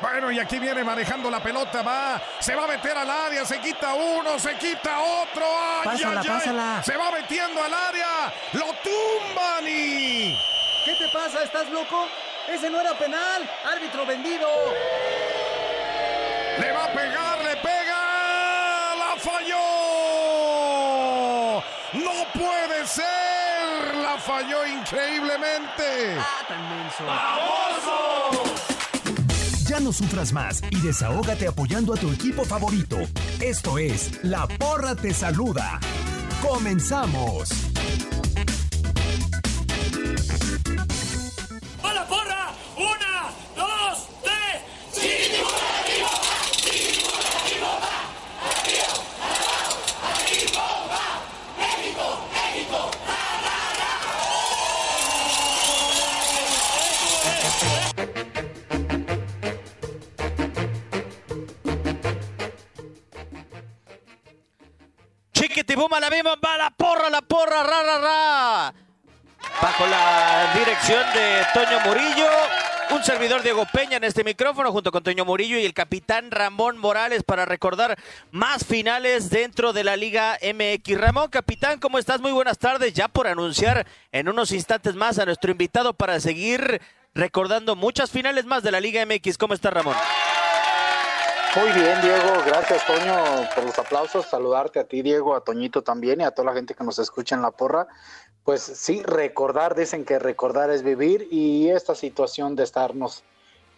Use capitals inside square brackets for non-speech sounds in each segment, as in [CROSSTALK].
Bueno, y aquí viene manejando la pelota, va, se va a meter al área, se quita uno, se quita otro, ay, Pásala, ay, ay, pásala. se va metiendo al área, lo tumban y... ¿Qué te pasa? ¿Estás loco? Ese no era penal. Árbitro vendido. Le va a pegar, le pega, la falló. No puede ser, la falló increíblemente. Ah, tan menso. No sufras más y desahógate apoyando a tu equipo favorito. Esto es La Porra Te Saluda. ¡Comenzamos! Chiquitibuma, la vimos, va la porra, la porra, ra, ra, ra. Bajo la dirección de Toño Murillo, un servidor Diego Peña en este micrófono junto con Toño Murillo y el capitán Ramón Morales para recordar más finales dentro de la Liga MX. Ramón, capitán, ¿cómo estás? Muy buenas tardes. Ya por anunciar en unos instantes más a nuestro invitado para seguir recordando muchas finales más de la Liga MX. ¿Cómo estás, Ramón? Muy bien, Diego. Gracias, Toño, por los aplausos. Saludarte a ti, Diego, a Toñito también y a toda la gente que nos escucha en la porra. Pues sí, recordar, dicen que recordar es vivir y esta situación de estarnos,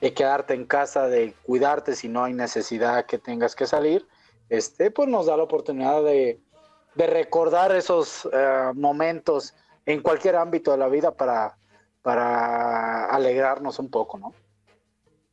de quedarte en casa, de cuidarte si no hay necesidad que tengas que salir, este, pues nos da la oportunidad de, de recordar esos eh, momentos en cualquier ámbito de la vida para, para alegrarnos un poco, ¿no?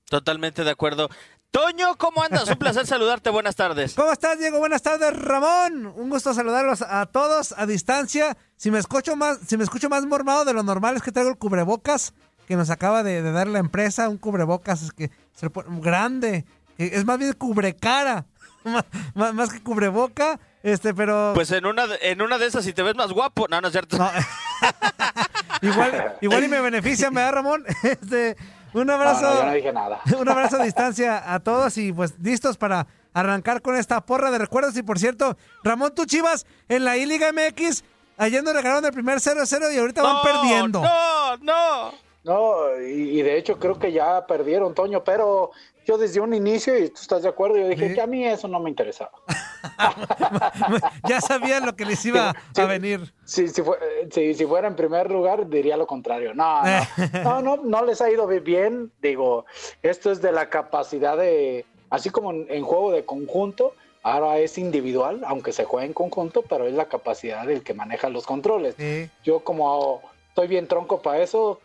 Totalmente de acuerdo. Toño, ¿cómo andas? Un placer saludarte. Buenas tardes. ¿Cómo estás, Diego? Buenas tardes, Ramón. Un gusto saludarlos a todos a distancia. Si me escucho más, si me escucho más mormado de lo normal es que traigo el cubrebocas que nos acaba de, de dar la empresa, un cubrebocas es que se pone- grande, es más bien cubrecara, [LAUGHS] más, que cubreboca, este, pero Pues en una, de- en una de esas, si te ves más guapo. No, no es cierto. [LAUGHS] igual, igual y me beneficia, me da Ramón. [LAUGHS] Este, un abrazo. No, no, yo no dije nada. [LAUGHS] Un abrazo a distancia a todos y pues listos para arrancar con esta porra de recuerdos. Y por cierto, Ramón, tú chivas en la I-Liga MX, ayer nos regalaron el primer 0-0 y ahorita van perdiendo. No, no. No, y, y de hecho creo que ya perdieron, Toño, pero yo desde un inicio, y tú estás de acuerdo, yo dije que a mí eso no me interesaba. [LAUGHS] [LAUGHS] ya sabían lo que les iba Sí, a venir. Si, eh, si- fuera en primer lugar, diría lo contrario. No, no, [LAUGHS] no, no, no les ha ido bi- bien. Digo, esto es de la capacidad de, así como en, en juego de conjunto, ahora es individual, aunque se juega en conjunto, pero es la capacidad del que maneja los controles. Yo como estoy bien tronco para eso,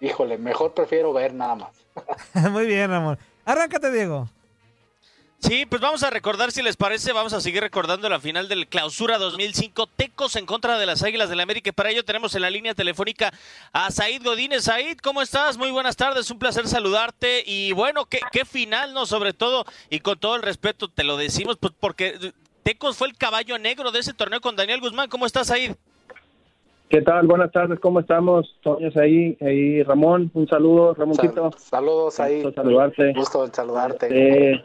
híjole, mejor prefiero ver nada más. [LAUGHS] Muy bien, Ramón. Arráncate, Diego. Sí, pues vamos a recordar, si les parece, vamos a seguir recordando la final del Clausura 2005, Tecos en contra de las Águilas del América. Y para ello tenemos en la línea telefónica a Said Godínez. Said, ¿cómo estás? Muy buenas tardes, un placer saludarte. Y bueno, qué, qué final, ¿no? Sobre todo, y con todo el respeto, te lo decimos, pues porque Tecos fue el caballo negro de ese torneo con Daniel Guzmán. ¿Cómo estás, Said? ¿Qué tal? Buenas tardes, ¿cómo estamos? Toño es ahí, ahí Ramón, un saludo, Ramoncito. saludos ahí. Gusto saludarte. Gusto en saludarte. Eh,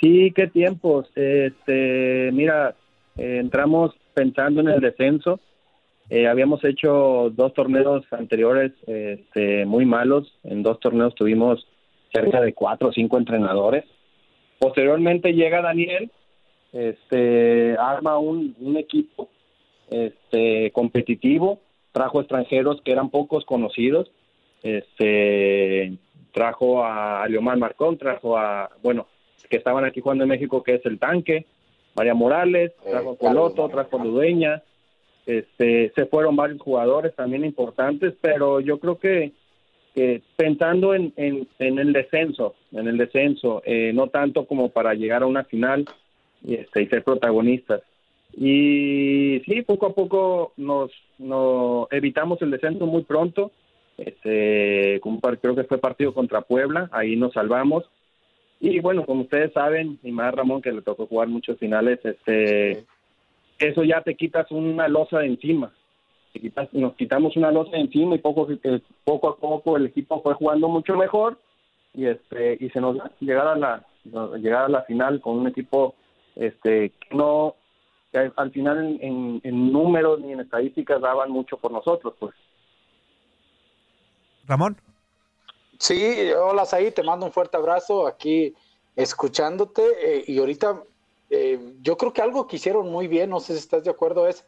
sí, qué tiempos. Este, mira, entramos pensando en el descenso. Eh, habíamos hecho dos torneos anteriores este, muy malos. En dos torneos tuvimos cerca de cuatro o cinco entrenadores. Posteriormente llega Daniel, este, arma un, un equipo este, competitivo, trajo extranjeros que eran pocos conocidos, este, trajo a Leomar Marcón, trajo a, bueno, que estaban aquí jugando en México, que es el tanque, María Morales, trajo a Coloto, trajo a Ludueña, este, se fueron varios jugadores también importantes, pero yo creo que, que pensando en, en, en el descenso, en el descenso, eh, no tanto como para llegar a una final y, este, y ser protagonistas. Y sí, poco a poco nos, nos evitamos el descenso muy pronto. Este, como creo que fue partido contra Puebla, ahí nos salvamos. Y bueno, como ustedes saben, y más Ramón que le tocó jugar muchos finales, este, eso ya te quitas una losa de encima. Te quitas- nos quitamos una losa de encima y poco, eh, a poco el equipo fue jugando mucho mejor y este y se nos llegar a la llegar la final con un equipo este que no al final en, en- en números ni en estadísticas daban mucho por nosotros pues Ramón. Sí, hola Saí, te mando un fuerte abrazo aquí escuchándote eh, y ahorita eh, yo creo que algo que hicieron muy bien, no sé si estás de acuerdo, es,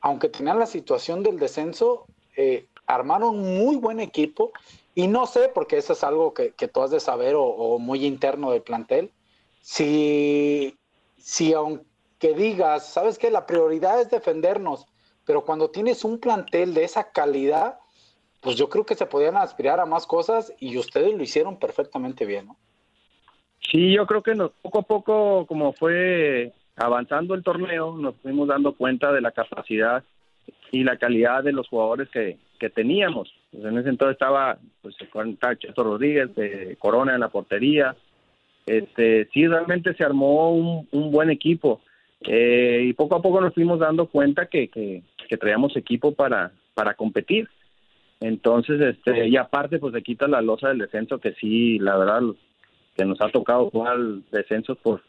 aunque tenían la situación del descenso, eh, armaron muy buen equipo y no sé, porque eso es algo que, que tú has de saber o, o muy interno del plantel, si, si aunque digas, sabes que la prioridad es defendernos, pero cuando tienes un plantel de esa calidad, pues yo creo que se podían aspirar a más cosas y ustedes lo hicieron perfectamente bien, ¿no? Sí, yo creo que nos, poco a poco, como fue avanzando el torneo, nos fuimos dando cuenta de la capacidad y la calidad de los jugadores que, que teníamos. Pues en ese entonces estaba pues Cheto Rodríguez, de Corona en la portería. Este, sí, realmente se armó un, un buen equipo. Eh, y poco a poco nos fuimos dando cuenta que, que, que traíamos equipo para, para competir. Entonces, este, y aparte, pues se quita la losa del descenso, que sí, la verdad, que nos ha tocado jugar descensos por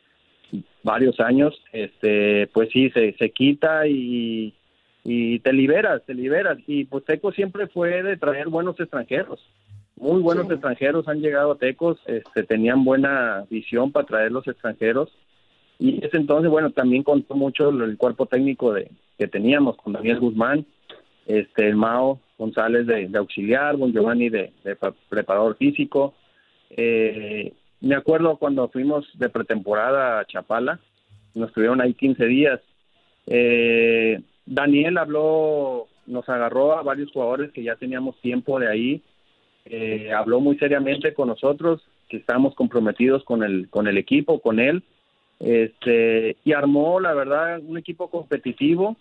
varios años, este, pues sí, se, se quita y, y te liberas, te liberas. Y pues Teco siempre fue de traer buenos extranjeros, muy buenos extranjeros han llegado a Tecos, este, tenían buena visión para traer los extranjeros. Y ese entonces, bueno, también contó mucho el cuerpo técnico de, que teníamos con Daniel Guzmán, este, el Mao González de, de auxiliar, Bon Giovanni de, de pre- preparador físico. Eh, me acuerdo cuando fuimos de pretemporada a Chapala, nos estuvieron ahí 15 días. Eh, Daniel habló, nos agarró a varios jugadores que ya teníamos tiempo de ahí, eh, habló muy seriamente con nosotros, que estábamos comprometidos con el, con el equipo, con él, este, y armó, la verdad, un equipo competitivo,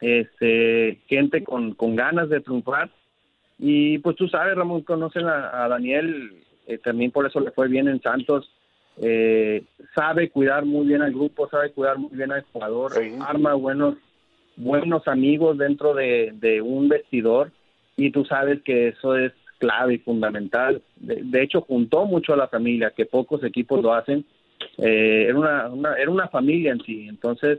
este, gente con, con ganas de triunfar. Y pues tú sabes, Ramón, conocen a, a Daniel, eh, también por eso le fue bien en Santos. Eh, sabe cuidar muy bien al grupo, sabe cuidar muy bien al jugador, arma buenos, buenos amigos dentro de, de un vestidor y tú sabes que eso es clave y fundamental. De, de hecho, juntó mucho a la familia, que pocos equipos lo hacen. Eh, era, una, una- era una familia en sí, entonces,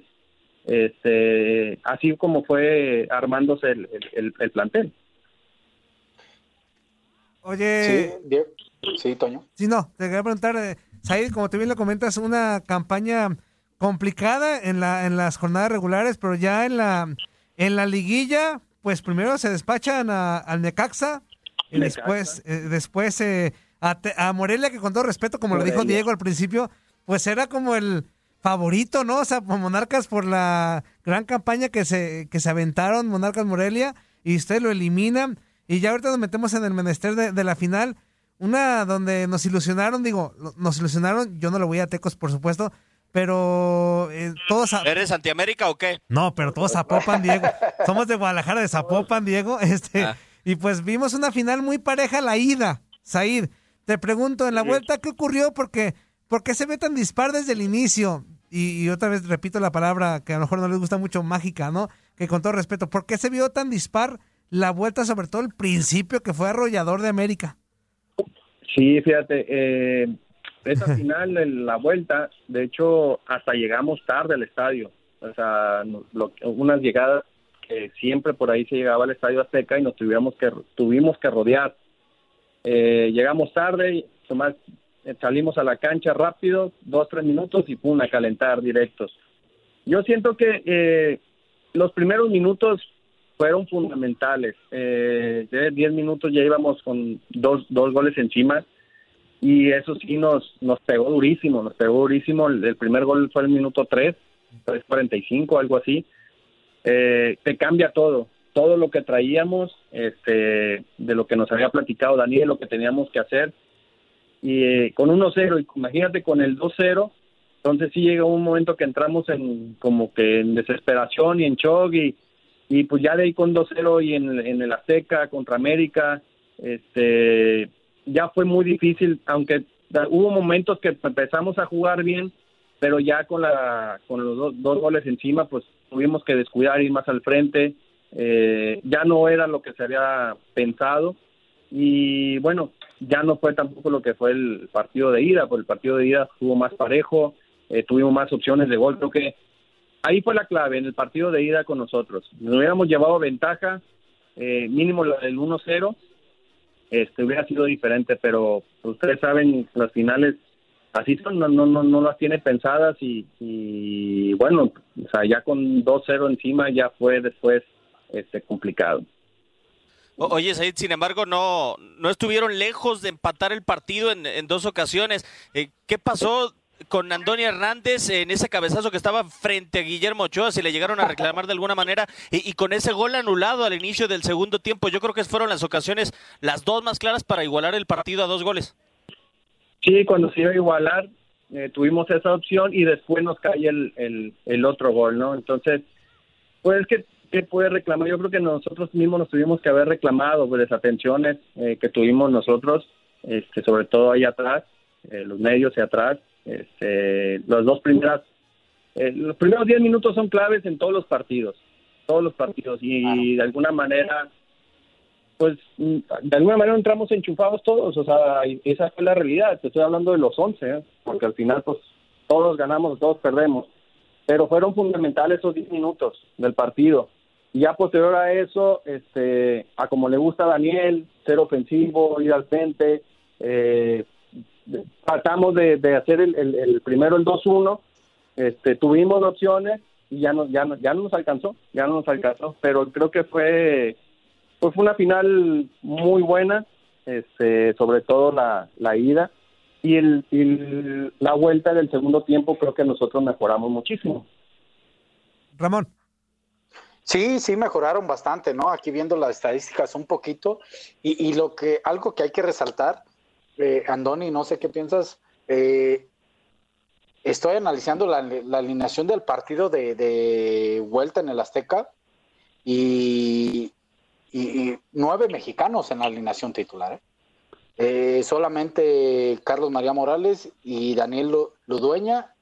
este, así como fue armándose el, el- el- el plantel. Oye. Sí, sí, Toño. Sí, no, te quería preguntar, eh, Said, como tú bien lo comentas, una campaña complicada en, la, en las jornadas regulares, pero ya en la, en la liguilla, pues primero se despachan a- al Necaxa y Necaxa. después, eh, después eh, a, Te- a Morelia, que con todo respeto, como lo dijo. Diego al principio, pues era como el favorito, ¿no? O sea, Monarcas por la gran campaña que se, que se aventaron Monarcas Morelia y usted lo eliminan y ya ahorita nos metemos en el menester de, de la final, una donde nos ilusionaron, digo, nos ilusionaron, yo no lo voy a Tecos, por supuesto, pero eh, todos... a- ¿Eres antiamérica o qué? no, pero todos Zapopan, Diego. Somos de Guadalajara, de Zapopan, Diego. Este, Ah. Y pues vimos una final muy pareja la ida. Said, te pregunto, en la vuelta, ¿qué ocurrió? Porque, ¿Por qué se ve tan dispar desde el inicio? Y, y otra vez repito la palabra que a lo mejor no les gusta mucho, mágica, ¿no? Que con todo respeto, ¿por qué se vio tan dispar la vuelta, sobre todo el principio, que fue arrollador de América? Sí, fíjate, eh, esa [LAUGHS] final en la vuelta, de hecho, hasta llegamos tarde al estadio. O sea, lo- unas llegadas que siempre por ahí se llegaba al estadio Azteca y nos tuvimos que tuvimos que rodear. Eh, llegamos tarde, y eh, salimos a la cancha rápido, dos, tres minutos y pum, a calentar directos. Yo siento que eh, los primeros minutos fueron fundamentales. Eh, de 10 minutos ya íbamos con dos, dos goles encima y eso sí nos, nos pegó durísimo, nos pegó durísimo. El, el primer gol fue el minuto 3, 3.45, algo así. Eh, te cambia todo, todo lo que traíamos, este, de lo que nos había platicado Daniel, lo que teníamos que hacer. Y eh, con 1-0, y imagínate con el 2-0, entonces sí llega un momento que entramos en como que en desesperación y en shock y, y pues ya de ahí con 2-0 y en, en el Azteca contra América, este, ya fue muy difícil, aunque hubo momentos que empezamos a jugar bien, pero ya con la con los dos, dos goles encima, pues tuvimos que descuidar, ir más al frente, eh, ya no era lo que se había pensado y bueno, ya no fue tampoco lo que fue el partido de ida, porque el partido de ida estuvo más parejo, eh, tuvimos más opciones de gol, creo que ahí fue la clave en el partido de ida con nosotros. Nos hubiéramos llevado ventaja, eh, mínimo del 1-0, este hubiera sido diferente, pero ustedes saben, las finales así son, no, no, no, no las tiene pensadas y, y bueno, o sea, ya con 2-0 encima ya fue después este complicado. Oye, Said, sin embargo, no, no estuvieron lejos de empatar el partido en, en dos ocasiones. Eh, ¿Qué pasó con Antonio Hernández en ese cabezazo que estaba frente a Guillermo Ochoa? Si le llegaron a reclamar de alguna manera. Y, con ese gol anulado al inicio del segundo tiempo, yo creo que fueron las ocasiones las dos más claras para igualar el partido a dos goles. Sí, cuando se iba a igualar, eh, tuvimos esa opción y después nos cae el, el, el otro gol, ¿no? Entonces, pues, ¿qué, qué puede reclamar? Yo creo que nosotros mismos nos tuvimos que haber reclamado pues, desatenciones eh, que tuvimos nosotros, este, sobre todo ahí atrás, eh, los medios y atrás. Este, las dos primeras, eh, los primeros 10 minutos son claves en todos los partidos, todos los partidos, y de alguna manera pues de alguna manera entramos enchufados todos, o sea, esa fue la realidad, te estoy hablando de los 11, ¿eh? porque al final pues todos ganamos, todos perdemos, pero fueron fundamentales esos 10 minutos del partido. Y ya posterior a eso, este, a como le gusta a Daniel, ser ofensivo, ir al frente, eh, tratamos de, de hacer el, el- el primero el 2-1, este, tuvimos opciones y ya no, ya no, ya no nos alcanzó, ya no nos alcanzó, pero creo que fue pues fue una final muy buena, este, sobre todo la, la ida y, el, y la vuelta del segundo tiempo creo que nosotros mejoramos muchísimo. Ramón. Sí, sí mejoraron bastante, ¿no? Aquí viendo las estadísticas un poquito y, lo que algo que hay que resaltar, eh, Andoni, no sé qué piensas. eh, estoy analizando la, alineación del partido de, vuelta en el Azteca y, nueve mexicanos en la alineación titular. ¿eh? Eh, solamente Carlos María Morales y Daniel Lu- Ludueña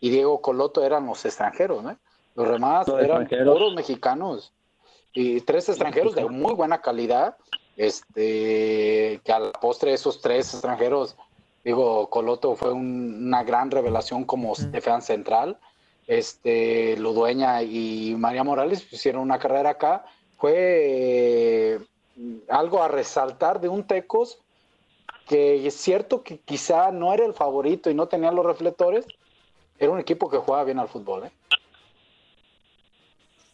y Diego Coloto eran los extranjeros, ¿no? Los demás Los eran puros mexicanos y tres extranjeros de muy buena calidad. Este, que a la postre esos tres extranjeros, digo, Coloto fue un- una gran revelación como defensa central. Este, Ludueña y María Morales hicieron una carrera acá. Fue algo a resaltar de un Tecos que es cierto que quizá no era el favorito y no tenía los reflectores, Era un equipo que jugaba bien al fútbol, ¿eh?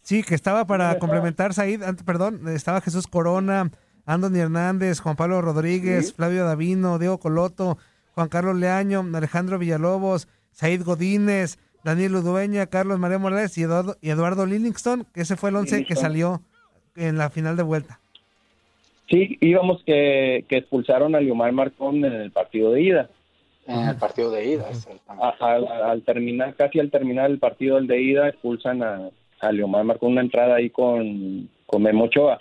Sí, que estaba para complementar Said, perdón, estaba Jesús Corona, Anthony Hernández, Juan Pablo Rodríguez, Sí. Flavio Davino, Diego Coloto, Juan Carlos Leaño, Alejandro Villalobos, Said Godínez, Daniel Udueña, Carlos María Morales y Eduardo, y Eduardo Livingston, que ese fue el once que salió en la final de vuelta. Sí, íbamos que, que expulsaron a Liomar Marcón en el partido de ida. En el partido de ida. al, al terminar, casi al terminar el partido del de ida, expulsan a, a Leomar Marcón una entrada ahí con, con Memo Ochoa.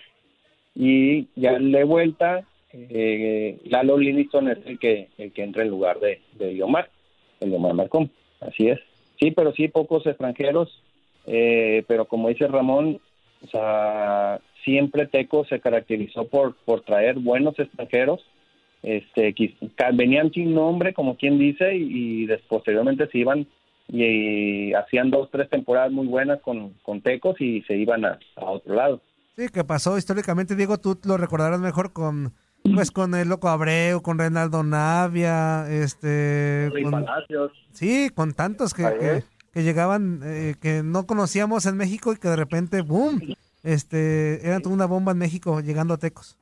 Y ya de vuelta, eh, Lalo Livingston es el que, el que entra en lugar de, de Leomar, el Leomar Marcón. Así es. Sí, pero sí, pocos extranjeros. eh, pero como dice Ramón, siempre Teco se caracterizó por, por traer buenos extranjeros. Este, venían sin nombre, como quien dice, y, y posteriormente se iban y, hacían dos, tres temporadas muy buenas con, con Tecos y se iban a, a otro lado. Sí, que pasó históricamente, Diego, tú lo recordarás mejor con pues con el Loco Abreu, con Reinaldo Navia, este... Con- Palacios. Sí, con tantos que, que, llegaban, eh, que no conocíamos en México y que de repente, ¡boom! Este, eran toda una bomba en México llegando a Tecos.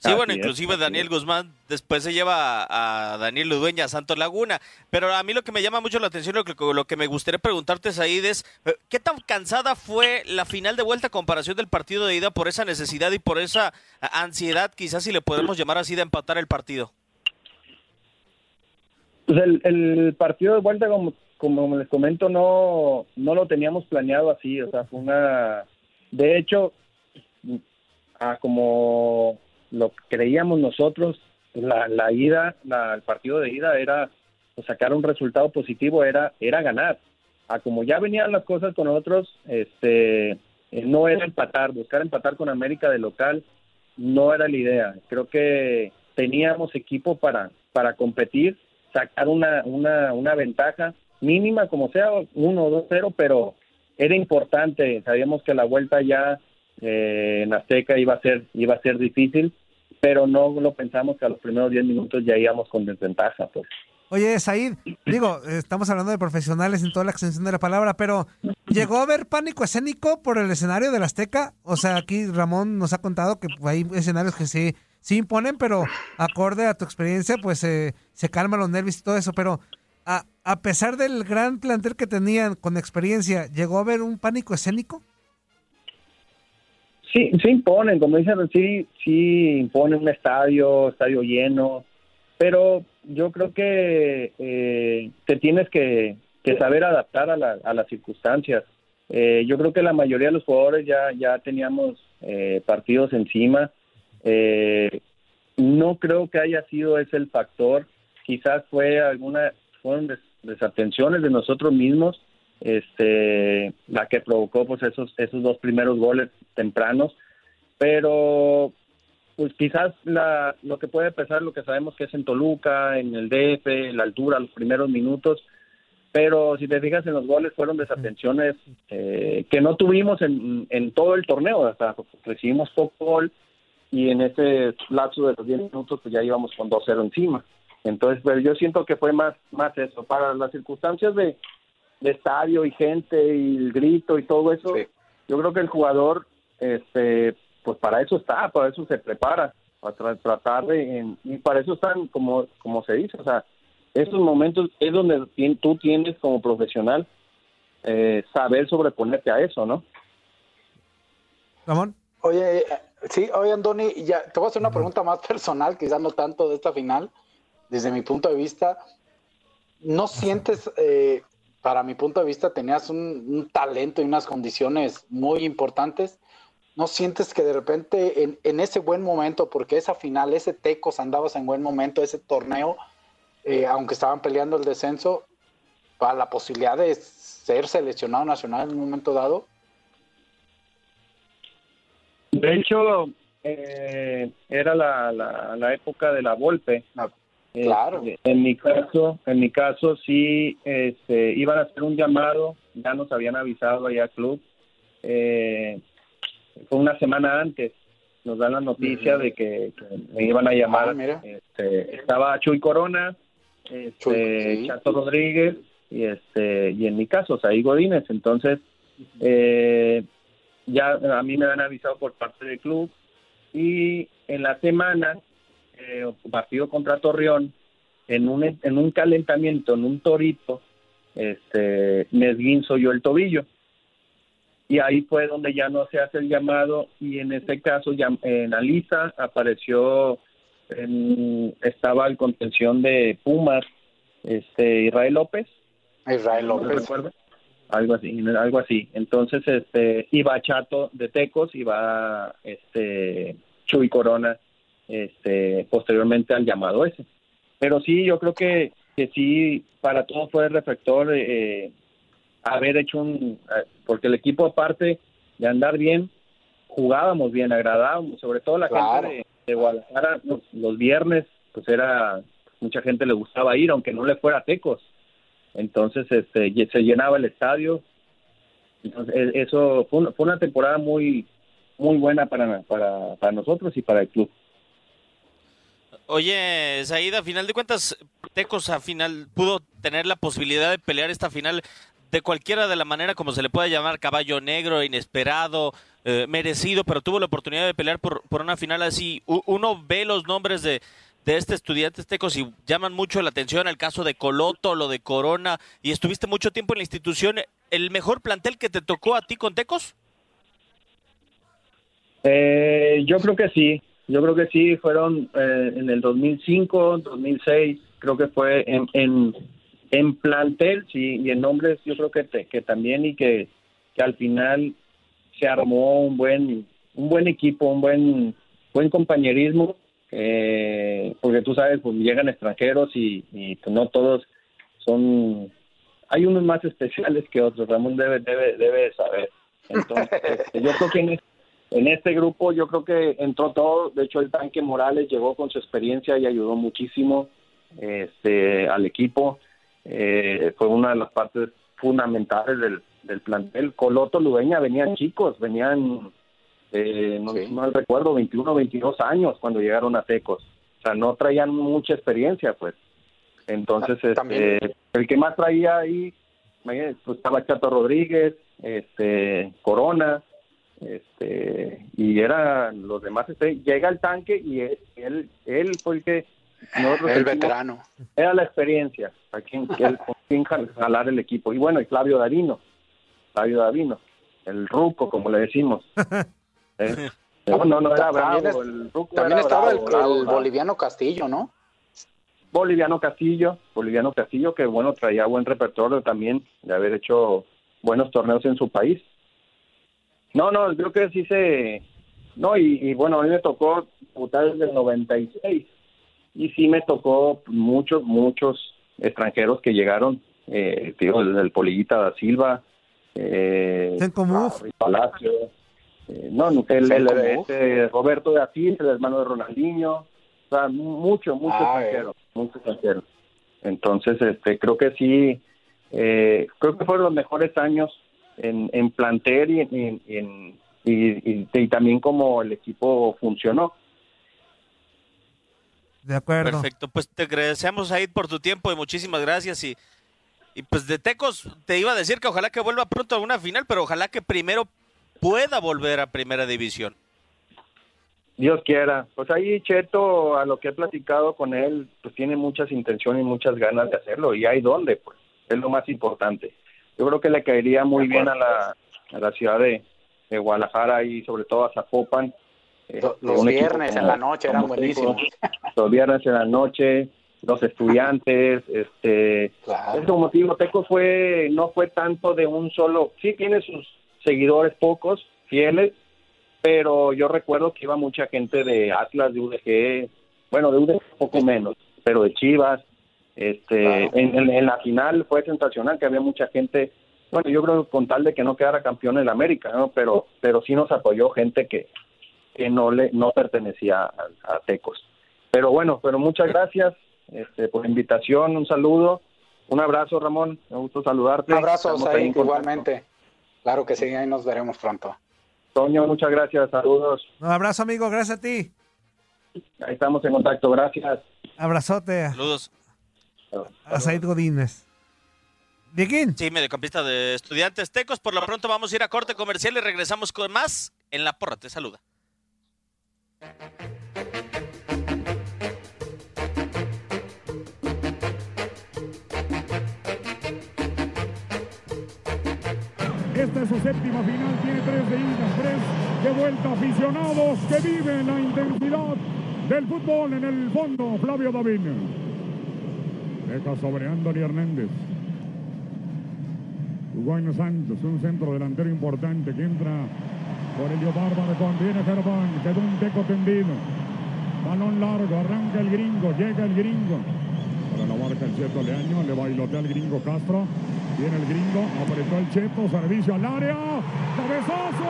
Sí, bueno, es, inclusive Daniel Guzmán después se lleva a, a Daniel Ludueña a Santos Laguna. Pero a mí lo que me llama mucho la atención, lo que, lo que me gustaría preguntarte, Said, es eh, ¿qué tan cansada fue la final de vuelta a comparación del partido de ida por esa necesidad y por esa ansiedad, quizás si le podemos llamar así, de empatar el partido? Pues el, el partido de vuelta, como, como les comento, no, no lo teníamos planeado así. O sea, fue una. De hecho, a como lo creíamos nosotros, la, la ida, la, el partido de ida era pues, sacar un resultado positivo, era, era ganar. A como ya venían las cosas con nosotros, este, eh, no era empatar, buscar empatar con América de local no era la idea. Creo que teníamos equipo para, para competir, sacar una, una, una ventaja mínima, como sea, 1 o 2-0, pero era importante. Sabíamos que la vuelta ya eh, en Azteca iba a ser iba a ser difícil, pero no lo pensamos que a los primeros 10 minutos ya íbamos con desventaja. Pues. Oye, Said, digo, estamos hablando de profesionales en toda la extensión de la palabra, pero ¿llegó a haber pánico escénico por el escenario del Azteca? O sea, aquí Ramón nos ha contado que hay escenarios que sí, sí imponen, pero acorde a tu experiencia, pues eh, se calman los nervios y todo eso, pero a, a pesar del gran plantel que tenían con experiencia, ¿llegó a haber un pánico escénico? Sí, sí imponen, como dicen, sí, sí imponen un estadio, estadio lleno, pero yo creo que eh, te tienes que, saber adaptar a, la- a las circunstancias. Eh, yo creo que la mayoría de los jugadores ya, ya teníamos eh, partidos encima. Eh, no creo que haya sido ese el factor. Quizás fue alguna, fueron des- desatenciones de nosotros mismos este la que provocó pues esos esos dos primeros goles tempranos. Pero pues quizás la, lo que puede pesar lo que sabemos que es en Toluca en el DF la altura los primeros minutos. Pero si te fijas en los goles fueron desatenciones eh, que no tuvimos en, en todo el torneo. Hasta recibimos poco gol y en ese lapso de los 10 minutos pues ya íbamos con 2-0 encima. Entonces pero yo siento que fue más más eso. Para las circunstancias de de estadio y gente y el grito y todo eso, yo creo que el jugador, este, pues para eso está, para eso se prepara, para tra- tratar de, en- y para eso están, como, como se dice, o sea, esos momentos es donde tú tienes como profesional eh, saber sobreponerte a eso, ¿no? Ramón. Oye, eh, sí, oye, Andoni, ya, te voy a hacer una pregunta más personal, quizás no tanto de esta final, desde mi punto de vista. ¿No sientes, eh, para mi punto de vista, tenías un, un talento y unas condiciones muy importantes? ¿No sientes que de repente en, en ese buen momento, porque esa final, ese Tecos andabas en buen momento, ese torneo, eh, aunque estaban peleando el descenso, para la posibilidad de ser seleccionado nacional en un momento dado? De hecho, eh, era la, la, la época de la Volpe. Claro. Este, en mi caso, en mi caso sí, este, iban a hacer un llamado, ya nos habían avisado allá al club. Eh, fue una semana antes, nos dan la noticia de que, que me iban a llamar. Ah, mira. Este, estaba Chuy Corona, este, Chuy, sí. Chato Rodríguez y este y en mi caso, Saí Godínez. Entonces, eh, ya a mí me han avisado por parte del club y en la semana, eh, partido contra Torreón, en un, en un calentamiento, en un torito, este, me esguinzo yo el tobillo. Y ahí fue donde ya no se hace el llamado y en este caso ya en Alisa apareció, en- estaba en contención de Pumas, este, Israel López. Israel ¿No López. recuerdo? Algo así, algo así. Entonces, este, iba Chato de Tecos, iba este Chuy Corona, este, posteriormente al llamado ese. Pero sí, yo creo que, que sí, para todos fue reflector eh, haber hecho un, eh, porque el equipo aparte de andar bien, jugábamos bien, agradábamos, sobre todo la Claro. gente de, de Guadalajara, los, los viernes, pues era, mucha gente le gustaba ir, aunque no le fuera a Tecos. Entonces, este, se llenaba el estadio. Entonces, e- eso fue una, fue una temporada muy, muy buena para, para, para nosotros y para el club. Oye, Saída, a final de cuentas, Tecos a final pudo tener la posibilidad de pelear esta final de cualquiera de la manera como se le pueda llamar, caballo negro, inesperado, eh, merecido, pero tuvo la oportunidad de pelear por, por una final así. Uno ve los nombres de, de este estudiante Tecos y llaman mucho la atención el caso de Coloto, lo de Corona, y estuviste mucho tiempo en la institución. ¿El mejor plantel que te tocó a ti con Tecos? Eh, yo creo que sí, yo creo que sí, fueron eh, en el 2005, 2006, creo que fue en, en, en plantel, sí, y en nombres yo creo que, te- que también y que, que al final se armó un buen un buen equipo, un buen buen compañerismo, eh, porque tú sabes, pues llegan extranjeros y, y pues, no todos son, hay unos más especiales que otros, Ramón debe debe debe saber. [LAUGHS] Entonces, este, yo creo que en, es- en este grupo yo creo que entró todo, de hecho el tanque Morales llegó con su experiencia y ayudó muchísimo este, al equipo, Eh, fue una de las partes fundamentales del, del plantel. Coloto, Ludeña venían chicos, venían, eh, no mal recuerdo, 21, 22 años cuando llegaron a Tecos, o sea, no traían mucha experiencia pues. Entonces, este, el que más traía ahí, imagínate, pues estaba Chato Rodríguez, este, Corona, este, y eran los demás. este, llega el tanque y él, él, fue el que nosotros El veterano. Era la experiencia, a quien, él- con quien jal- jalar el equipo. Y bueno, y Flavio Darino, Flavio Darino, el ruco, como le decimos. [LAUGHS] Eh, No, no, no era También bravo, es- el ruco También era estaba bravo, el, bravo, el bravo. boliviano Castillo, ¿no? Boliviano Castillo, Boliviano Castillo, que bueno, traía buen repertorio también de haber hecho buenos torneos en su país. No, no, creo que sí se... No, y, y bueno, a mí me tocó debutar desde el 96 y sí me tocó muchos, muchos extranjeros que llegaron, eh, digo, desde el Polillita da Silva, eh, Palacio, eh, no, el, el- este, Roberto de Asís, el hermano de Ronaldinho, o sea, mucho, mucho Ah, extranjero, mucho extranjero. Entonces, este, creo que sí, eh, creo que fueron los mejores años en, en plantel y, en- y en- y- y- y también como el equipo funcionó. De acuerdo. Perfecto, pues te agradecemos ahí por tu tiempo y muchísimas gracias y, y pues de Tecos te iba a decir que ojalá que vuelva pronto a una final, pero ojalá que primero pueda volver a primera división. Dios quiera. Pues ahí Cheto, a lo que he platicado con él, pues tiene muchas intenciones y muchas ganas de hacerlo. Y hay dónde, pues. Es lo más importante. Yo creo que le caería muy bien a la, a la ciudad de, de Guadalajara y sobre todo a Zapopan. Este, Los viernes en la noche eran buenísimos. Los viernes en la noche, los estudiantes, este, es como digo, Teco fue, no fue tanto de un solo, sí tiene sus seguidores pocos, fieles, pero yo recuerdo que iba mucha gente de Atlas, de UDG, bueno, de UDG poco menos, pero de Chivas, este, en, en- en la final fue sensacional que había mucha gente, bueno, yo creo con tal de que no quedara campeón en América, ¿no? Pero, pero sí nos apoyó gente que, que no le, no pertenecía a, a Tecos. Pero bueno, pero muchas gracias este, por la invitación, un saludo, un abrazo Ramón, me gusta saludarte. Un abrazo, ahí igualmente. Claro que sí, ahí nos veremos pronto. Toño, muchas gracias, saludos. Un abrazo, amigo. Gracias a ti. Ahí estamos en contacto, gracias. Abrazote Saludos. A Said Godínez. Dieguín. Sí, mediocampista de Estudiantes Tecos. Por lo pronto vamos a ir a corte comercial y regresamos con más en La Porra. Te saluda. Esta es su séptima final, tiene tres de ida, tres de vuelta. Aficionados que viven la intensidad del fútbol en el fondo. Flavio David. Deja sobre Anthony Hernández. Hugo Santos, un centro delantero importante que entra por Elio Bárbaro. Conviene Germán, quedó un teco tendido. Balón largo, arranca el gringo, llega el gringo. Para la marca el Cheto Leaño, le bailotea al gringo Castro. Viene el gringo, apretó el Cheto, servicio al área. ¡Cabezazo!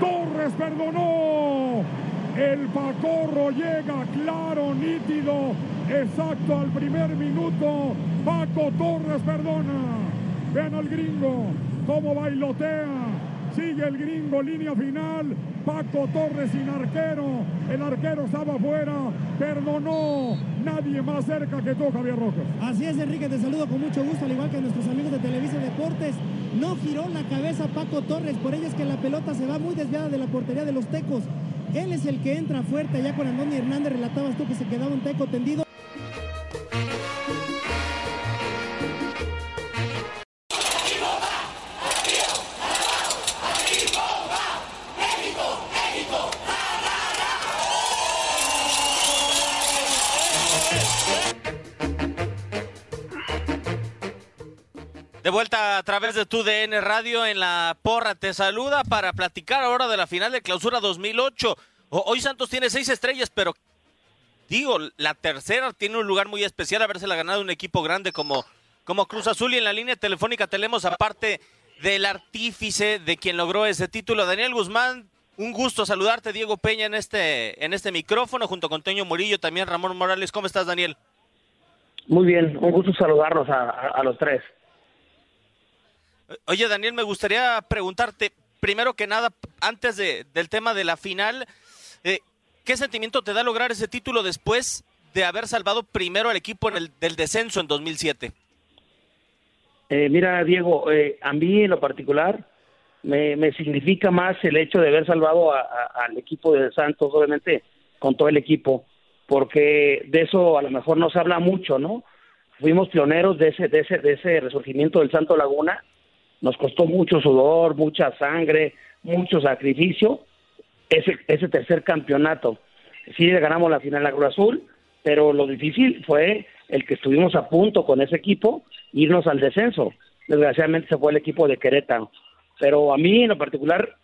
Torres perdonó. El Pacorro llega claro, nítido, exacto al primer minuto. Paco Torres perdona. Vean al gringo, cómo bailotea. Sigue el gringo, línea final. Paco Torres sin arquero. El arquero estaba afuera. Perdonó. Nadie más cerca que tú, Javier Rojas. Así es, Enrique, te saludo con mucho gusto, al igual que nuestros amigos de Televisa Deportes. No giró la cabeza Paco Torres, por ello es que la pelota se va muy desviada de la portería de los Tecos. Él es el que entra fuerte, allá con Andoni Hernández relatabas tú que se quedaba un Teco tendido. Través de tu DN Radio en la porra te saluda para platicar ahora de la final de clausura 2008. O- Hoy Santos tiene seis estrellas, pero digo, la tercera tiene un lugar muy especial habérsela ganado un equipo grande como, como Cruz Azul y en la línea telefónica tenemos aparte del artífice de quien logró ese título, Daniel Guzmán. Un gusto saludarte, Diego Peña, en este, en este micrófono, junto con Toño Murillo, también Ramón Morales. ¿Cómo estás, Daniel? Muy bien, un gusto a- a los tres. Oye, Daniel, me gustaría preguntarte, primero que nada, antes de- del tema de la final, eh, ¿qué sentimiento te da lograr ese título después de haber salvado primero al equipo en el, del descenso en 2007? Eh, mira, Diego, eh, a mí en lo particular me, me significa más el hecho de haber salvado a- al equipo de Santos, obviamente con todo el equipo, porque de eso a lo mejor no se habla mucho, ¿no? Fuimos pioneros de ese, de ese, de ese resurgimiento del Santo Laguna, nos costó mucho sudor, mucha sangre, mucho sacrificio, ese, ese tercer campeonato. Sí, ganamos la final a Cruz Azul, pero lo difícil fue el que estuvimos a punto con ese equipo, irnos al descenso. Desgraciadamente se fue el equipo de Querétaro. Pero a mí en lo particular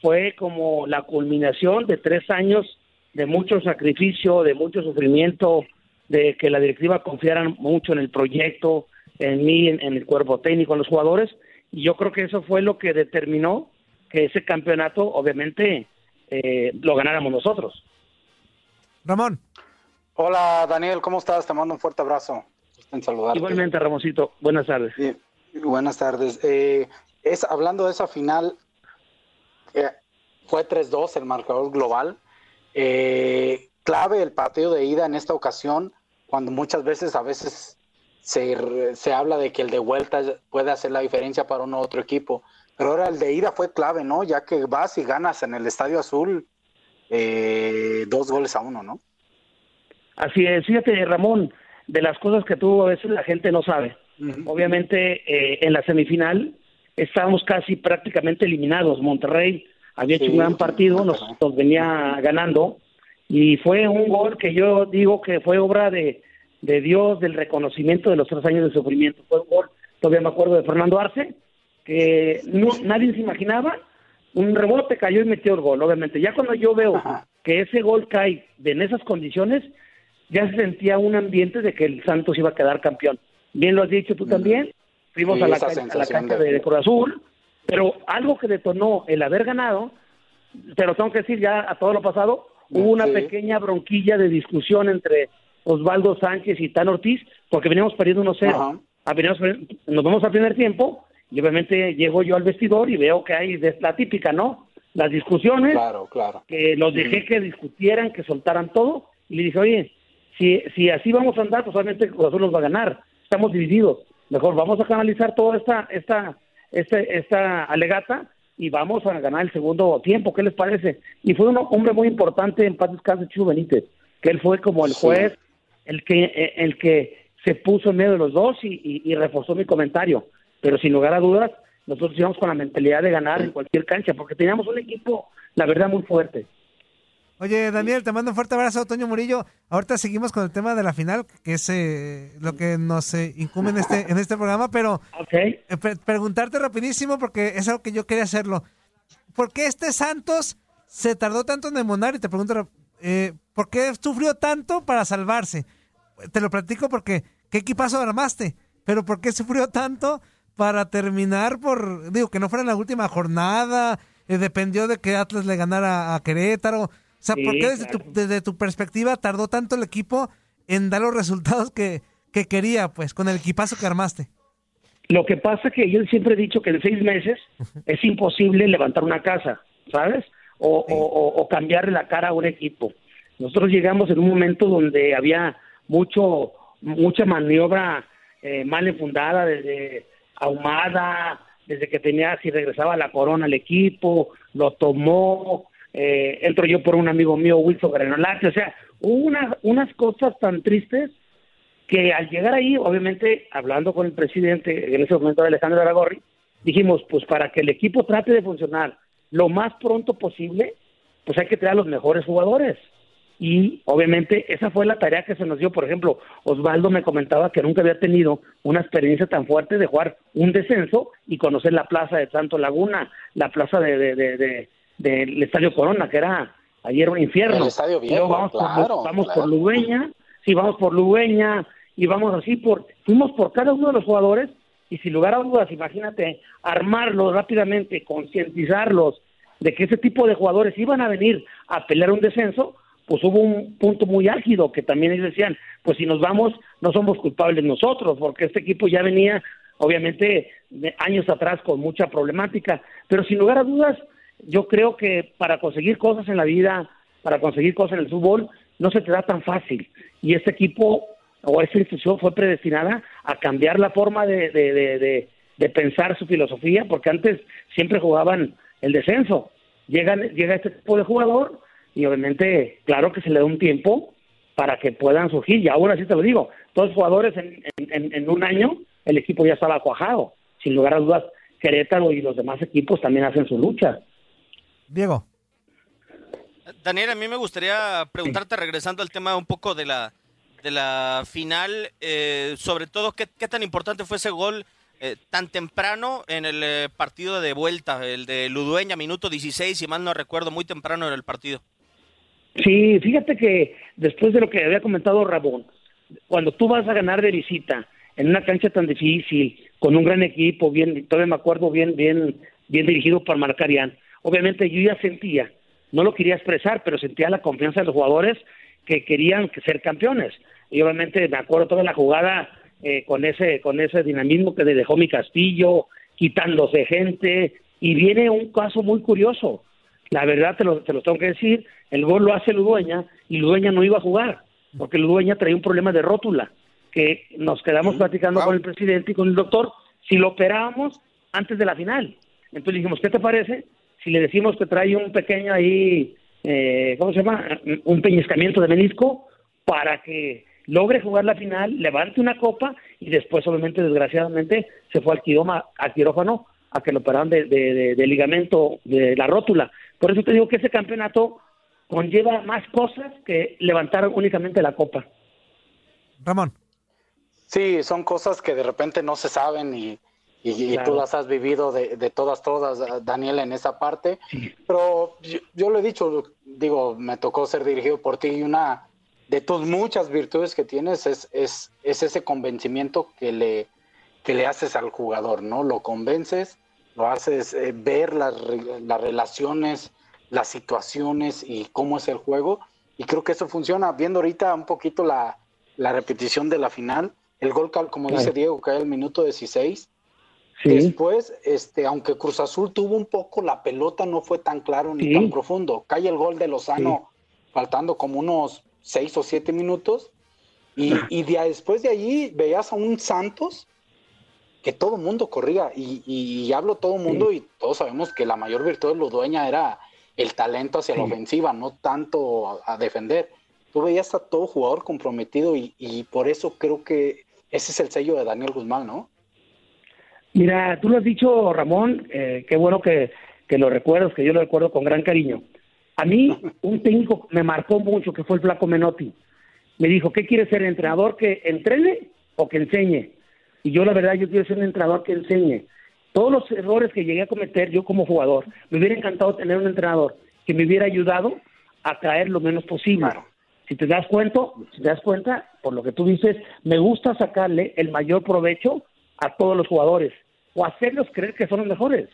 fue como la culminación de tres años de mucho sacrificio, de mucho sufrimiento, de que la directiva confiara mucho en el proyecto, en mí, en el cuerpo técnico, en los jugadores. Y yo creo que eso fue lo que determinó que ese campeonato, obviamente, eh, lo ganáramos nosotros. Ramón. Hola Daniel, ¿cómo estás? Te mando un fuerte abrazo. En saludarte. Igualmente, Ramoncito, buenas tardes. Bien, buenas tardes. Eh, es, hablando de esa final, eh, fue 3-2 el marcador global. Eh, clave el partido de ida en esta ocasión, cuando muchas veces, a veces se, se habla de que el de vuelta puede hacer la diferencia para uno u otro equipo. Pero ahora el de ida fue clave, ¿no? Ya que vas y ganas en el Estadio Azul eh, dos goles a uno, ¿no? Así es, fíjate, Ramón, de las cosas que tú a veces la gente no sabe. Obviamente, eh, en la semifinal estábamos casi prácticamente eliminados. Monterrey había hecho un gran partido, nos, nos venía ganando y fue un gol que yo digo que fue obra de, de Dios, del reconocimiento de los tres años de sufrimiento. Fue un gol, todavía me acuerdo de Fernando Arce, que no, nadie se imaginaba. Un rebote cayó y metió el gol, obviamente. Ya cuando yo veo que ese gol cae en esas condiciones, ya se sentía un ambiente de que el Santos iba a quedar campeón. Bien lo has dicho tú también, fuimos Sí, a la, a cancha de- de, Cruz Azul, pero algo que detonó el haber ganado, pero tengo que decir ya a todo lo pasado, hubo una Sí. pequeña bronquilla de discusión entre Osvaldo Sánchez y Tan Ortiz, porque veníamos perdiendo 1-0. Ah, Nos vamos al primer tiempo y obviamente llego yo al vestidor y veo que hay de- la típica, ¿no? Las discusiones, Claro, claro. que los dejé que discutieran, que soltaran todo, y le dije, oye, si, si así vamos a andar, pues obviamente Cruz Azul nos va a ganar, estamos divididos. mejor vamos a canalizar toda esta, esta, este, esta alegata y vamos a ganar el segundo tiempo, ¿qué les parece? Y fue un hombre muy importante en paz descanse Chucho Benítez, que él fue como el juez, el que, eh, el que se puso en medio de los dos y, y- y reforzó mi comentario. Pero sin lugar a dudas, nosotros íbamos con la mentalidad de ganar en cualquier cancha, porque teníamos un equipo, la verdad, muy fuerte. Oye, Daniel, te mando un fuerte abrazo, Toño Murillo. Ahorita seguimos con el tema de la final, que es eh, lo que nos eh, incumbe en este, en este programa, pero eh, pre- preguntarte rapidísimo, porque es algo que yo quería hacerlo. ¿Por qué este Santos se tardó tanto en demonar? Y te pregunto, eh, ¿por qué sufrió tanto para salvarse? Te lo platico porque, ¿qué equipazo armaste? Pero ¿por qué sufrió tanto para terminar por, digo, que no fuera en la última jornada? eh, dependió de que Atlas le ganara a Querétaro. O sea, ¿por qué desde, tu, desde tu perspectiva tardó tanto el equipo en dar los resultados que, que quería, pues, con el equipazo que armaste? Lo que pasa que yo siempre he dicho que en seis meses es imposible levantar una casa, ¿sabes? O, o, o- o cambiarle la cara a un equipo. Nosotros llegamos en un momento donde había mucho, mucha maniobra eh, mal enfundada, desde Ahumada, desde que tenía, si regresaba la corona al equipo, lo tomó, eh, entro yo por un amigo mío, Wilson Granolati, o sea, hubo una- unas cosas tan tristes que al llegar ahí, obviamente, hablando con el presidente, en ese momento Alejandro Aragorri, dijimos, pues para que el equipo trate de funcionar lo más pronto posible, pues hay que traer a los mejores jugadores. Y obviamente esa fue la tarea que se nos dio. Por ejemplo, Osvaldo me comentaba que nunca había tenido una experiencia tan fuerte de jugar un descenso y conocer la plaza de Santo Laguna, la plaza de, de- de- de- del Estadio Corona, que era ayer un infierno. El Estadio luego Viejo, vamos, claro, por, vamos claro. por Lugueña, sí, vamos por Lugueña y vamos así por, fuimos por cada uno de los jugadores y sin lugar a dudas, imagínate, armarlos rápidamente, concientizarlos de que ese tipo de jugadores iban a venir a pelear un descenso, pues hubo un punto muy álgido que también ellos decían, pues si nos vamos, no somos culpables nosotros, porque este equipo ya venía, obviamente, de años atrás con mucha problemática, pero sin lugar a dudas, yo creo que para conseguir cosas en la vida, para conseguir cosas en el fútbol, no se te da tan fácil. Y este equipo o esta institución fue predestinada a cambiar la forma de, de, de, de- de pensar su filosofía, porque antes siempre jugaban el descenso. Llegan, llega este tipo de jugador y obviamente, claro que se le da un tiempo para que puedan surgir. Y aún así te lo digo, todos los jugadores en, en- en- en un año, el equipo ya estaba cuajado. Sin lugar a dudas, Querétaro y los demás equipos también hacen su lucha. Diego. Daniel, a mí me gustaría preguntarte, regresando al tema un poco de la, de la final, eh, sobre todo, ¿qué, qué tan importante fue ese gol eh, tan temprano en el eh, partido de vuelta, el de Ludueña, minuto 16, si mal no recuerdo, muy temprano en el partido? Sí, fíjate que después de lo que había comentado Ramón, cuando tú vas a ganar de visita en una cancha tan difícil, con un gran equipo, bien, todavía me acuerdo bien, bien, bien dirigido por Marcarian, obviamente yo ya sentía, no lo quería expresar, pero sentía la confianza de los jugadores que querían que ser campeones. Y obviamente me acuerdo toda la jugada eh, con ese, con ese dinamismo que le dejó mi Castillo, quitándose gente, y viene un caso muy curioso. La verdad te lo, te lo tengo que decir, el gol lo hace Ludueña y Ludueña no iba a jugar, porque Ludueña traía un problema de rótula, que nos quedamos platicando con el presidente y con el doctor si lo operábamos antes de la final. Entonces dijimos, ¿qué te parece si le decimos que trae un pequeño ahí, eh, ¿cómo se llama? Un peñiscamiento de menisco para que logre jugar la final, levante una copa y después, obviamente, desgraciadamente, se fue al, quiroma, al quirófano a que lo operaran de, de- de- de ligamento de la rótula. Por eso te digo que ese campeonato conlleva más cosas que levantar únicamente la copa. Ramón. Sí, son cosas que de repente no se saben y, y- tú las has vivido de, de todas, todas, Daniel, en esa parte. Pero yo, yo lo he dicho, digo, me tocó ser dirigido por ti y una de tus muchas virtudes que tienes es, es, es ese convencimiento que le, que le haces al jugador, ¿no? Lo convences, lo haces eh, ver las, las relaciones, las situaciones y cómo es el juego. Y creo que eso funciona. Viendo ahorita un poquito la, la repetición de la final, el gol, como dice. Diego, cae al minuto 16. Sí. Después, este, aunque Cruz Azul tuvo un poco la pelota, no fue tan claro ni Sí. tan profundo. Cae el gol de Lozano faltando como unos seis o siete minutos. Y, [LAUGHS] y de, después de allí veías a un Santos que todo mundo corría y, y, hablo todo mundo y todos sabemos que la mayor virtud de Ludueña era el talento hacia la ofensiva, no tanto a, defender. Tú veías a todo jugador comprometido y, y, por eso creo que ese es el sello de Daniel Guzmán, ¿no? Mira, tú lo has dicho, Ramón, eh, qué bueno que, que lo recuerdas, que yo lo recuerdo con gran cariño. A mí, un técnico me marcó mucho, que fue el Flaco Menotti. Me dijo, ¿qué quiere ser, entrenador que entrene o que enseñe? Y yo la verdad, yo quiero ser un entrenador que enseñe. Todos los errores que llegué a cometer yo como jugador, me hubiera encantado tener un entrenador que me hubiera ayudado a caer lo menos posible. Si te das cuenta, si te das cuenta, por lo que tú dices, me gusta sacarle el mayor provecho a todos los jugadores o hacerlos creer que son los mejores.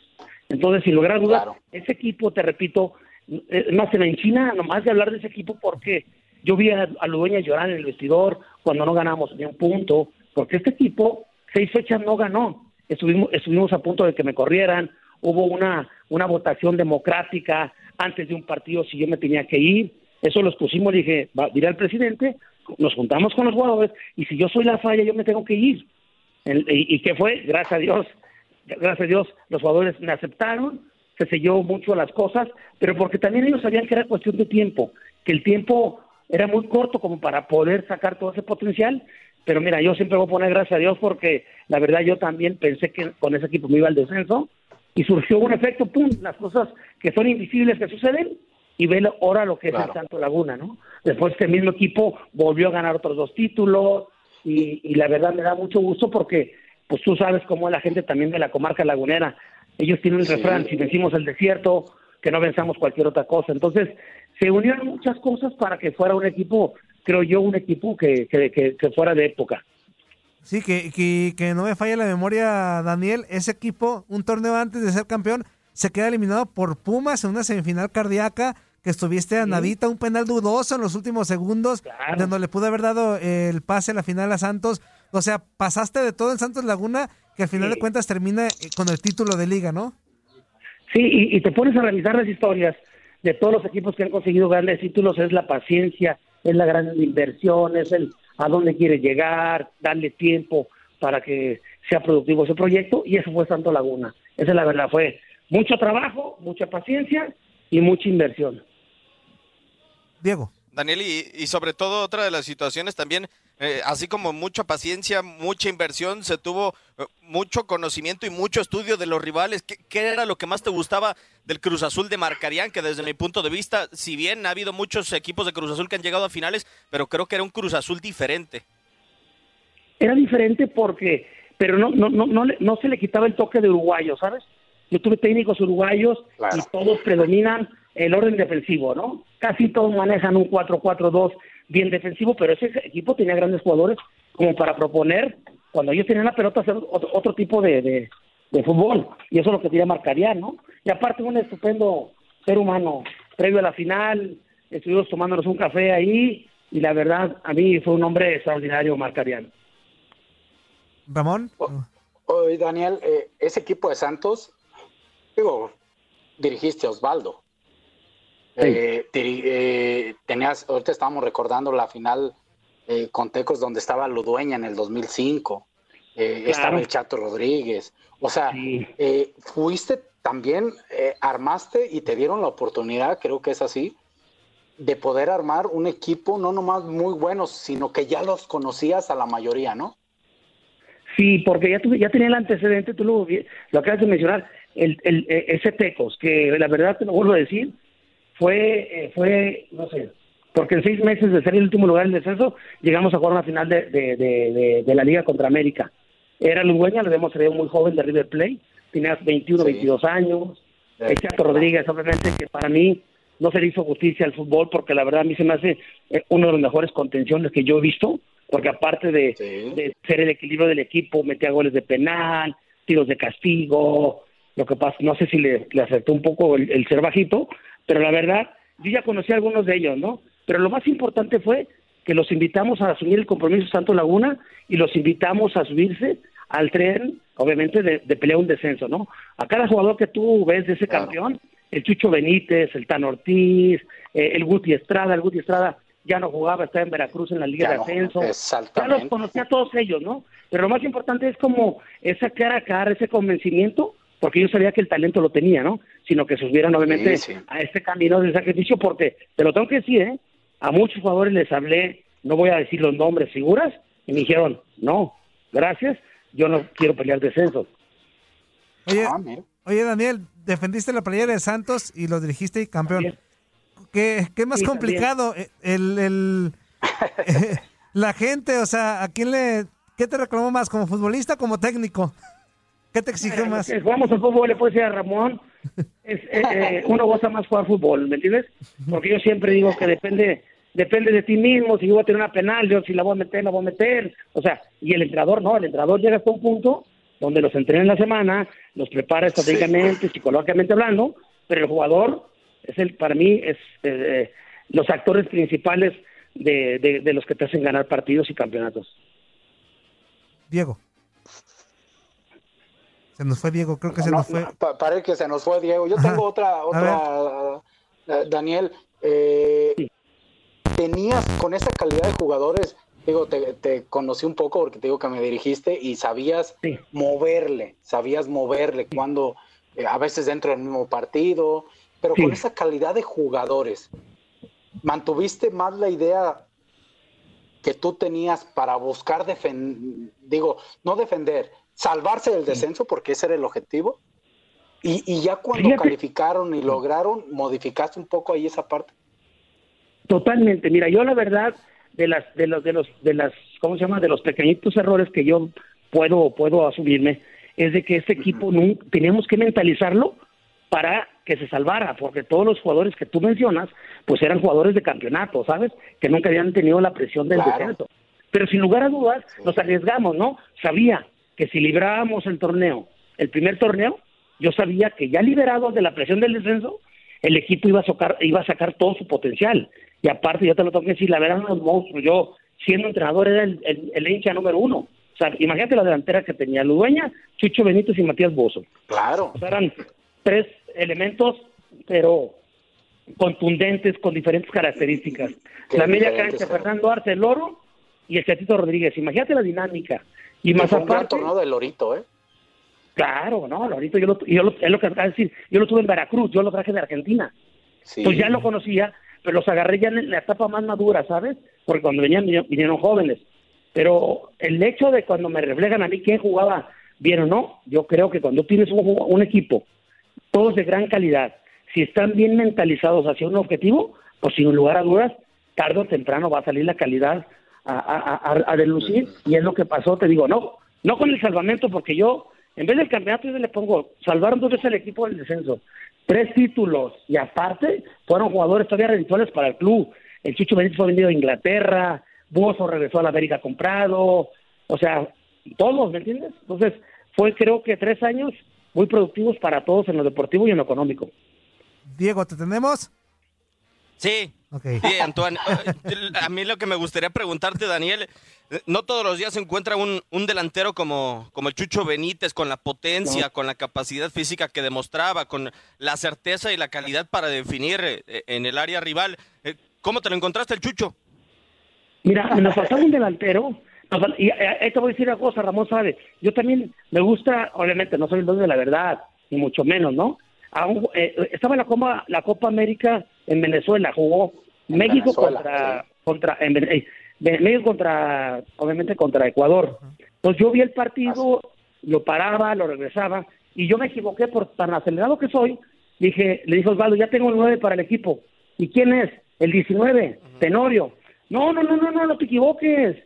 Entonces, sin lograr duda, ese equipo, te repito, eh, más en China, nomás de hablar de ese equipo, porque yo vi a, a Ludueña llorar en el vestidor cuando no ganamos ni un punto, porque este equipo seis fechas no ganó. Estuvimos, estuvimos a punto de que me corrieran, hubo una, una votación democrática antes de un partido si yo me tenía que ir. Eso los pusimos, dije, va, diré al presidente, nos juntamos con los jugadores y si yo soy la falla, yo me tengo que ir. y, y qué fue? Gracias a Dios, gracias a Dios, los jugadores me aceptaron, se selló mucho las cosas, pero porque también ellos sabían que era cuestión de tiempo, que el tiempo era muy corto como para poder sacar todo ese potencial pero mira, yo siempre voy a poner gracias a Dios porque la verdad yo también pensé que con ese equipo me iba al descenso y surgió un efecto, pum, las cosas que son invisibles que suceden y ve ahora lo que es el Santo Laguna, ¿no? Después este mismo equipo volvió a ganar otros dos títulos y, y la verdad me da mucho gusto porque pues tú sabes cómo es la gente también de la comarca lagunera. Ellos tienen un refrán, si vencimos el desierto, que no venzamos cualquier otra cosa. Entonces, se unieron muchas cosas para que fuera un equipo creo yo, un equipo que, que, que, fuera de época. Sí, que, que, que, no me falla la memoria, Daniel. Ese equipo, un torneo antes de ser campeón, se queda eliminado por Pumas en una semifinal cardíaca. Que estuviste a nadita, un penal dudoso en los últimos segundos, donde le pudo haber dado el pase a la final a Santos. O sea, pasaste de todo en Santos Laguna, que al final de cuentas termina eh, con el título de liga, ¿no? Sí, y, y te pones a revisar las historias de todos los equipos que han conseguido grandes títulos, es la paciencia, es la gran inversión, es el a dónde quiere llegar, darle tiempo para que sea productivo ese proyecto y eso fue Santo Laguna. Esa es la verdad, fue mucho trabajo, mucha paciencia y mucha inversión. Diego. Daniel, y, sobre todo otra de las situaciones también, eh, así como mucha paciencia, mucha inversión, se tuvo eh, mucho conocimiento y mucho estudio de los rivales. ¿Qué, ¿Qué, era lo que más te gustaba del Cruz Azul de Marcarían? Que desde mi punto de vista, si bien ha habido muchos equipos de Cruz Azul que han llegado a finales, pero creo que era un Cruz Azul diferente. Era diferente porque, pero no, no, no, no, no se le quitaba el toque de uruguayo, ¿sabes? Yo tuve técnicos uruguayos y todos predominan el orden defensivo, ¿no? Casi todos manejan un 4-4-2 bien defensivo, pero ese equipo tenía grandes jugadores como para proponer, cuando ellos tenían la pelota, hacer otro, tipo de, de, fútbol. Y eso es lo que quería marcaría, ¿no? Y aparte, un estupendo ser humano. Previo a la final, estuvimos tomándonos un café ahí, y la verdad, a mí fue un hombre extraordinario, Marcariano. Ramón. Oye, Daniel, eh, ese equipo de Santos, digo, dirigiste a Osvaldo. Eh, eh, tenías, ahorita estábamos recordando la final eh, con Tecos donde estaba Ludueña en el 2005, estaba el Chato Rodríguez, o sea, fuiste también, armaste y te dieron la oportunidad, creo que es así, de poder armar un equipo no nomás muy bueno, sino que ya los conocías a la mayoría, ¿no? Sí, porque ya, tuve, ya tenía el antecedente, tú lo, lo acabas de mencionar, el, el, ese Tecos, que la verdad te lo vuelvo a decir, fue, eh, fue, no sé, porque en seis meses de ser el último lugar en descenso, llegamos a jugar una final de, de, la Liga contra América. Era Ludueña, lo vemos, se muy joven de River Plate, tenía 21, 22 años. El Chato Rodríguez, obviamente, que para mí no se le hizo justicia al fútbol, porque la verdad a mí se me hace eh, uno de los mejores contenciones que yo he visto, porque aparte de, ser el equilibrio del equipo, metía goles de penal, tiros de castigo, lo que pasa, no sé si le, le acertó un poco el, el ser bajito, pero la verdad, yo ya conocí a algunos de ellos, ¿no? Pero lo más importante fue que los invitamos a asumir el compromiso Santo Laguna y los invitamos a subirse al tren, obviamente, de, de pelear un descenso, ¿no? A cada jugador que tú ves de ese campeón, el Chucho Benítez, el Tan Ortiz, eh, el Guti Estrada, el Guti Estrada ya no jugaba, estaba en Veracruz en la Liga Ya de no, Ascenso. exactamente. Ya los conocía a todos ellos, ¿no? Pero lo más importante es como esa cara a cara, ese convencimiento, porque yo sabía que el talento lo tenía, ¿no? Sino que subieran obviamente Sí, sí. a este camino de sacrificio, porque te lo tengo que decir, ¿eh? A muchos jugadores les hablé, no voy a decir los nombres, figuras, y me dijeron, no, gracias, yo no quiero pelear descensos. Oye, Ah, oye, Daniel, defendiste la playera de Santos y lo dirigiste y campeón. ¿Qué, qué más Sí, complicado? Eh, El, el- [LAUGHS] [LAUGHS] la gente, o sea, ¿a quién le, qué te reclamó más, como futbolista o como técnico? ¿Qué te exigió Eh, más? Jugamos al fútbol, le puedo decir a Ramón, es, eh, eh, [LAUGHS] uno goza más jugar fútbol, ¿me entiendes? Porque yo siempre digo que depende depende de ti mismo, si yo voy a tener una penal, yo si la voy a meter, la voy a meter, o sea, y el entrenador no, el entrenador llega hasta un punto donde los entrena en la semana, los prepara estratégicamente, psicológicamente hablando, pero el jugador es el, para mí, es eh, los actores principales de, de, de los que te hacen ganar partidos y campeonatos. Diego. Se nos fue Diego, creo que se No, nos fue. pa- parece que se nos fue Diego. Yo Ajá. tengo otra, otra eh, Daniel. eh, tenías con esa calidad de jugadores, digo, te, te conocí un poco porque te digo que me dirigiste y sabías moverle, sabías moverle cuando eh, a veces dentro del mismo partido, pero con esa calidad de jugadores, mantuviste más la idea que tú tenías para buscar defender, digo, no defender, salvarse del descenso, porque ese era el objetivo. Y, y ya cuando Fíjate. calificaron y lograron, modificaste un poco ahí esa parte. Totalmente. Mira, yo la verdad de las de los de los de las ¿cómo se llama? de los pequeñitos errores que yo puedo puedo asumirme es de que este equipo teníamos que mentalizarlo para que se salvara, porque todos los jugadores que tú mencionas, pues eran jugadores de campeonato, ¿sabes? Que nunca habían tenido la presión del Claro. descenso. Pero sin lugar a dudas, nos arriesgamos, ¿no? Sabía que si librábamos el torneo, el primer torneo, yo sabía que ya liberados de la presión del descenso, el equipo iba a sacar, iba a sacar todo su potencial. Y aparte, yo te lo tengo que decir, la verdad, unos monstruos. Yo, siendo entrenador, era el, el, el hincha número uno. O sea, imagínate la delantera que tenía Ludueña, Chucho Benítez y Matías Bozo. Claro. O sea, eran tres elementos, pero contundentes, con diferentes características. Qué la media cancha. Fernando Arce, el Loro y el Chatito Rodríguez. Imagínate la dinámica. Y más fue un aparte, torneo de Lorito, ¿eh? Claro, no, Lorito, yo lo, yo lo, es lo que decir, yo lo tuve en Veracruz, yo lo traje de Argentina. Sí. Pues ya lo conocía, pero los agarré ya en la etapa más madura, ¿sabes? Porque cuando venían, vinieron, jóvenes. Pero el hecho de cuando me reflejan a mí quién jugaba bien o no, yo creo que cuando tienes un, un equipo, todos de gran calidad, si están bien mentalizados hacia un objetivo, pues sin lugar a dudas, tarde o temprano va a salir la calidad a, a, a, a delucir, y es lo que pasó, te digo, no, no con el salvamento, porque yo, en vez del campeonato, yo le pongo, salvaron dos veces al equipo del descenso, tres títulos, y aparte, fueron jugadores todavía redituales para el club. El Chucho Benítez fue vendido a Inglaterra, Bozo regresó a la América comprado, o sea, todos, ¿me entiendes? Entonces, fue creo que tres años muy productivos para todos en lo deportivo y en lo económico. Diego, ¿te tenemos? Sí. Ok. Sí, Antoine. eh, A mí lo que me gustaría preguntarte, Daniel, eh, no todos los días se encuentra un, un delantero como, como el Chucho Benítez, con la potencia, No. con la capacidad física que demostraba, con la certeza y la calidad para definir eh, en el área rival. Eh, ¿Cómo te lo encontraste el Chucho? Mira, nos faltaba un delantero. Y ahí te voy a decir una cosa, Ramón sabe. Yo también me gusta, obviamente, no soy el dueño de la verdad, ni mucho menos, ¿no? Aún, eh, estaba la Copa, la Copa América en Venezuela, jugó En México Venezuela, contra, contra en Vene- eh, México contra, obviamente, contra Ecuador. Entonces yo vi el partido, lo paraba, lo regresaba, y yo me equivoqué por tan acelerado que soy. Dije, le dije a Osvaldo, ya tengo el 9 para el equipo. ¿Y quién es? El 19, Tenorio. No, no, no, no, no, no te equivoques.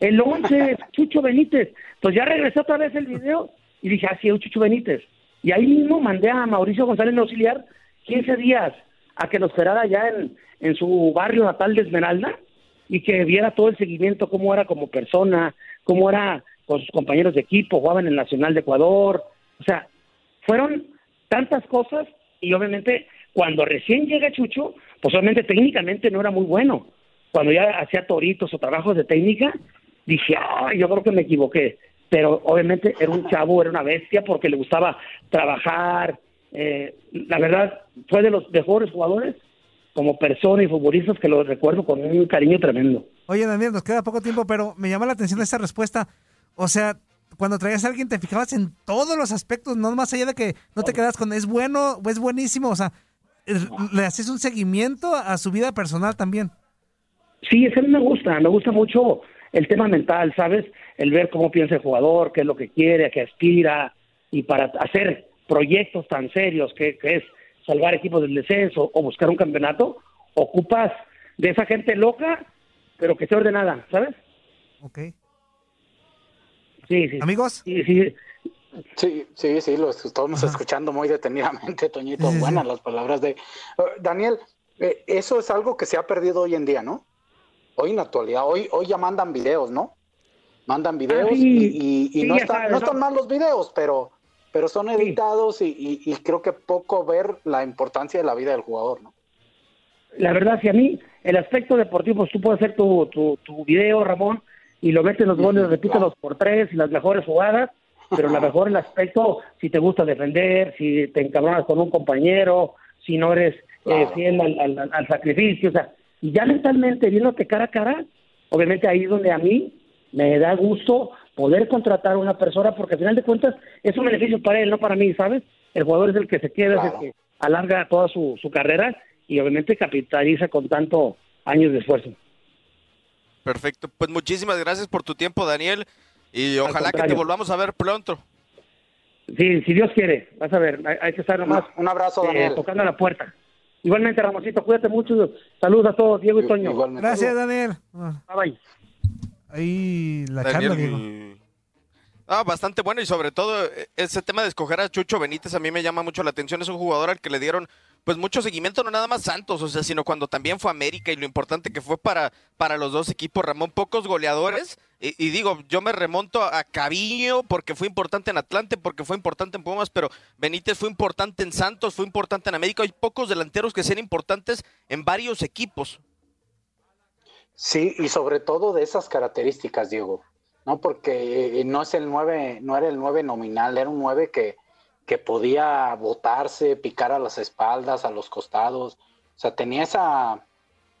El 11 es [LAUGHS] Chucho Benítez. Pues ya regresé otra vez el video y dije, ah, sí, es Chucho Benítez. Y ahí mismo mandé a Mauricio González de auxiliar 15 días a que lo esperara allá en, en su barrio natal de Esmeralda y que viera todo el seguimiento, cómo era como persona, cómo era con sus compañeros de equipo, jugaba en el Nacional de Ecuador. O sea, fueron tantas cosas y obviamente cuando recién llega Chucho, pues obviamente técnicamente no era muy bueno. Cuando ya hacía toritos o trabajos de técnica, dije, ay, yo creo que me equivoqué. Pero obviamente era un chavo, era una bestia porque le gustaba trabajar. Eh, la verdad, fue de los mejores jugadores como persona y futbolistas que lo recuerdo con un cariño tremendo. Oye, Daniel, nos queda poco tiempo, pero me llama la atención esa respuesta. O sea, cuando traías a alguien te fijabas en todos los aspectos, no más allá de que no te quedas con es bueno es buenísimo, o sea, es- le haces un seguimiento a su vida personal también. Sí, eso a mí me gusta, me gusta mucho el tema mental, ¿sabes? El ver cómo piensa el jugador, qué es lo que quiere, a qué aspira, y para hacer proyectos tan serios que, que es salvar equipos del descenso o buscar un campeonato, ocupas de esa gente loca, pero que esté ordenada, ¿sabes? Ok. Sí, sí. ¿Amigos? Sí, sí. Sí, sí, sí, lo estamos escuchando muy detenidamente, Toñito. Sí, sí, Buenas sí. las palabras de... Eh, Daniel, eh, eso es algo que se ha perdido hoy en día, ¿no? Hoy en la actualidad, hoy, hoy ya mandan videos, ¿no? Mandan videos Ah, sí. y, y- y Sí, no, están, sabes, no ¿no? están mal los videos, pero, pero son editados y, y- y creo que poco ver la importancia de la vida del jugador, ¿no? La verdad, si a mí el aspecto deportivo, pues tú puedes hacer tu, tu, tu video, Ramón, y lo metes en los goles, repite los por tres y las mejores jugadas, pero la mejor el aspecto, si te gusta defender, si te encabronas con un compañero, si no eres eh, fiel al, al- al sacrificio, o sea, y ya mentalmente viéndote cara a cara, obviamente ahí es donde a mí me da gusto poder contratar a una persona, porque al final de cuentas es un beneficio para él, no para mí, ¿sabes? El jugador es el que se queda, es el que alarga toda su, su carrera y obviamente capitaliza con tanto años de esfuerzo. Perfecto. Pues muchísimas gracias por tu tiempo, Daniel. Y ojalá que te volvamos a ver pronto. Sí, si Dios quiere, vas a ver, hay, hay que estar nomás Un abrazo, eh, Daniel. tocando la puerta. Igualmente, Ramoncito, cuídate mucho. Saludos a todos, Diego y Toño. Gracias, Daniel. Bye, bye. Ahí la Daniel, charla. Ah, bastante bueno y sobre todo eh, ese tema de escoger a Chucho Benítez a mí me llama mucho la atención. Es un jugador al que le dieron pues mucho seguimiento, no nada más Santos, o sea, sino cuando también fue América y lo importante que fue para, para los dos equipos, Ramón, pocos goleadores. Y, y digo, yo me remonto a Caviño porque fue importante en Atlante, porque fue importante en Pumas, pero Benítez fue importante en Santos, fue importante en América. Hay pocos delanteros que sean importantes en varios equipos. Sí, y sobre todo de esas características, Diego, ¿no? Porque eh, no es el 9, no era el 9 nominal, era un 9 que, que podía botarse, picar a las espaldas, a los costados. O sea, tenía esa,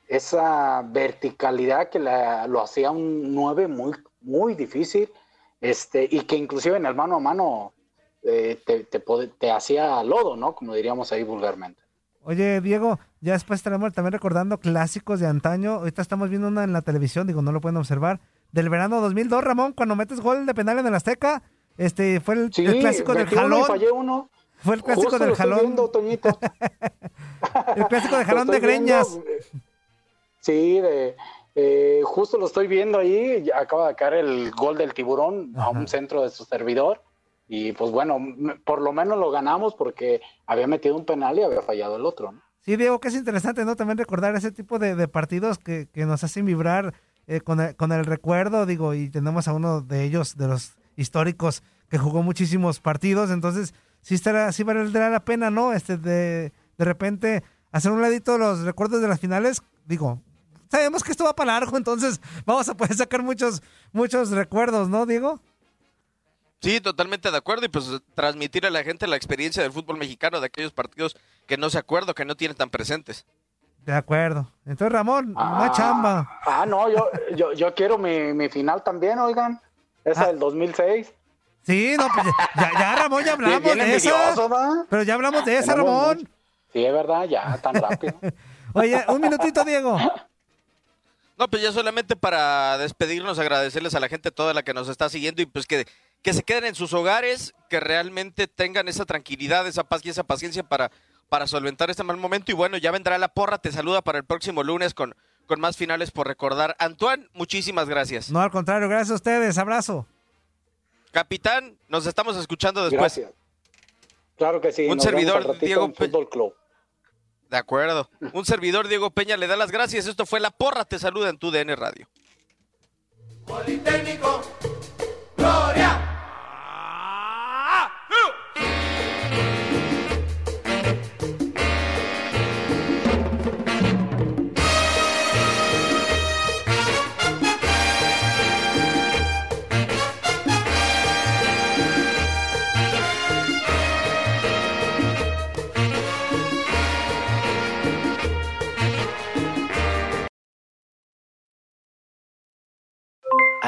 esa verticalidad que la- lo hacía un 9 muy, muy difícil, este, y que inclusive en el mano a mano eh, te, te, te hacía lodo, ¿no? Como diríamos ahí vulgarmente. Oye, Diego, ya después estaremos también recordando clásicos de antaño. Ahorita estamos viendo una en la televisión, digo, no lo pueden observar. Del verano 2002, Ramón, cuando metes gol de penal en el Azteca. Este, fue el, Sí, el clásico del jalón. fallé uno. Fue el clásico Justo del jalón. viendo, Toñito. [LAUGHS] El clásico de Lo jalón de viendo, greñas. Sí, de, eh, justo lo estoy viendo ahí. Acaba de caer el gol del tiburón a un centro de su servidor. Y pues bueno, por lo menos lo ganamos porque había metido un penal y había fallado el otro. ¿no? Sí, Diego, que es interesante, ¿no? También recordar ese tipo de, partidos que, que nos hacen vibrar eh, con, el, con el recuerdo, digo, y tenemos a uno de ellos, de los históricos, que jugó muchísimos partidos, entonces sí estará, sí valdrá la pena, ¿no? Este, de, de repente hacer un ladito los recuerdos de las finales, digo, sabemos que esto va para largo, [LAUGHS] entonces vamos a poder sacar muchos, muchos recuerdos, ¿no, Diego? Sí, totalmente de acuerdo y pues transmitir a la gente la experiencia del fútbol mexicano de aquellos partidos que no se acuerdan, que no tienen tan presentes. De acuerdo. Entonces, Ramón, una chamba. Ah, no, yo, yo, yo quiero mi, mi final también, oigan. Esa del 2006. Sí, no, pues ya, ya, Ramón, ya [LAUGHS] hablamos Bien de esa. ¿va? Pero ya hablamos de esa, Tenemos Ramón. mucho. Sí, es verdad, ya, tan rápido. [LAUGHS] Oye, un minutito, Diego. No, pues ya solamente para despedirnos, agradecerles a la gente toda la que nos está siguiendo y pues que, que se queden en sus hogares, que realmente tengan esa tranquilidad, esa paz y esa paciencia para, para solventar este mal momento. Y bueno, ya vendrá la porra, te saluda para el próximo lunes con, con más finales por recordar. Antoine, muchísimas gracias. No, al contrario, gracias a ustedes. Abrazo. Capitán, nos estamos escuchando después. Gracias. Claro que sí. Un nos servidor, Diego Fútbol Club. De acuerdo. Un servidor, Diego Peña, le da las gracias. Esto fue La Porra, te saluda en tu DN Radio. Politécnico, Gloria.